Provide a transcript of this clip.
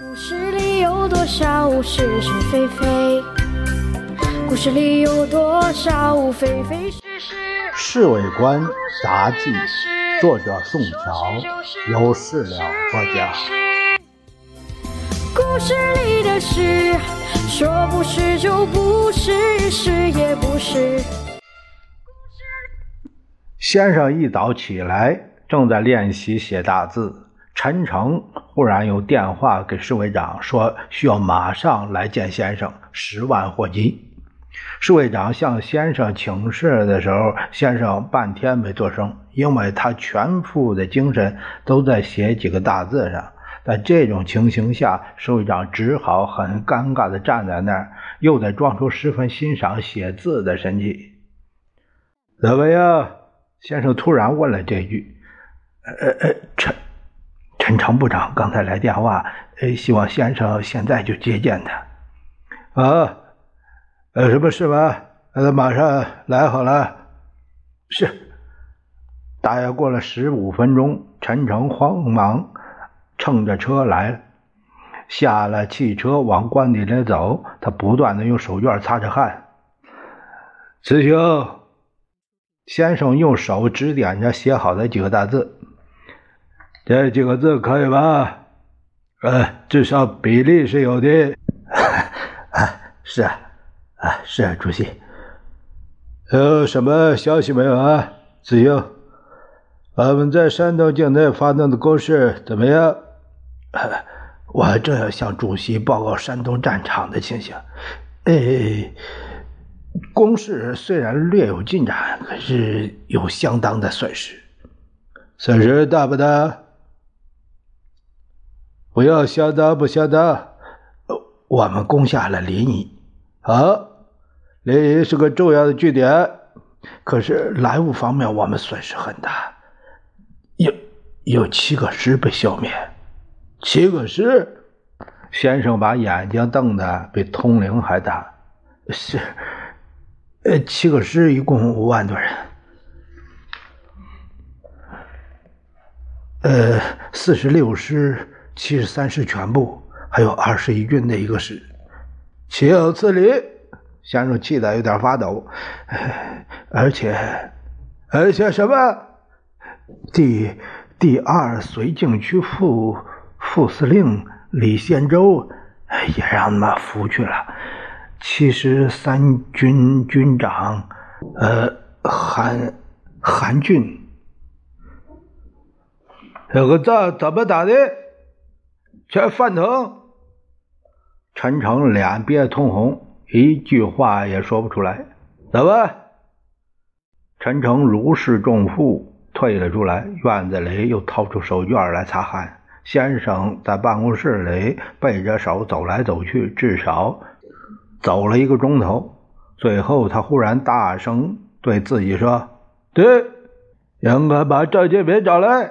故事里有多少是是非非？故事里有多少非非是是？《侍卫官杂记》，作者宋乔，由事了播讲。故事里的事，说不是就不是，是也不是。先生一早起来，正在练习写大字。陈诚忽然有电话给侍卫长，说需要马上来见先生，十万火急。侍卫长向先生请示的时候，先生半天没做声，因为他全副的精神都在写几个大字上。在这种情形下，侍卫长只好很尴尬地站在那儿，又得装出十分欣赏写字的神气。怎么样？先生突然问了这句。呃呃，陈陈诚部长刚才来电话，呃，希望先生现在就接见他。啊，有什么事吗？那马上来好了。是。大约过了十五分钟，陈诚慌忙乘着车来了，下了汽车往官邸里走。他不断的用手绢擦着汗。此行，先生用手指点着写好的几个大字。这几个字可以吧？呃，至少比例是有的。啊，是啊，啊，是啊，主席。有什么消息没有啊，子英？我们在山东境内发动的攻势怎么样？呃、我正要向主席报告山东战场的情形。呃，攻势虽然略有进展，可是有相当的损失。损失大不大？不要相当不相当，我们攻下了临沂，啊，临沂是个重要的据点，可是莱芜方面我们损失很大，有有七个师被消灭，七个师。先生把眼睛瞪得比通灵还大，是，呃，七个师一共五万多人。呃，四十六师、七十三师全部，还有二十一军的一个师，岂有此理！先生气得有点发抖，而且，而且什么？第第二绥靖区副副司令李献洲也让他们俘去了，七十三军军长，呃，韩韩俊。这个仗怎么打的？全饭腾！陈诚脸憋得通红，一句话也说不出来。怎么？陈诚如释重负，退了出来。院子里又掏出手绢来擦汗。先生在办公室里背着手走来走去，至少走了一个钟头。最后，他忽然大声对自己说：“对，应该把赵建平找来。”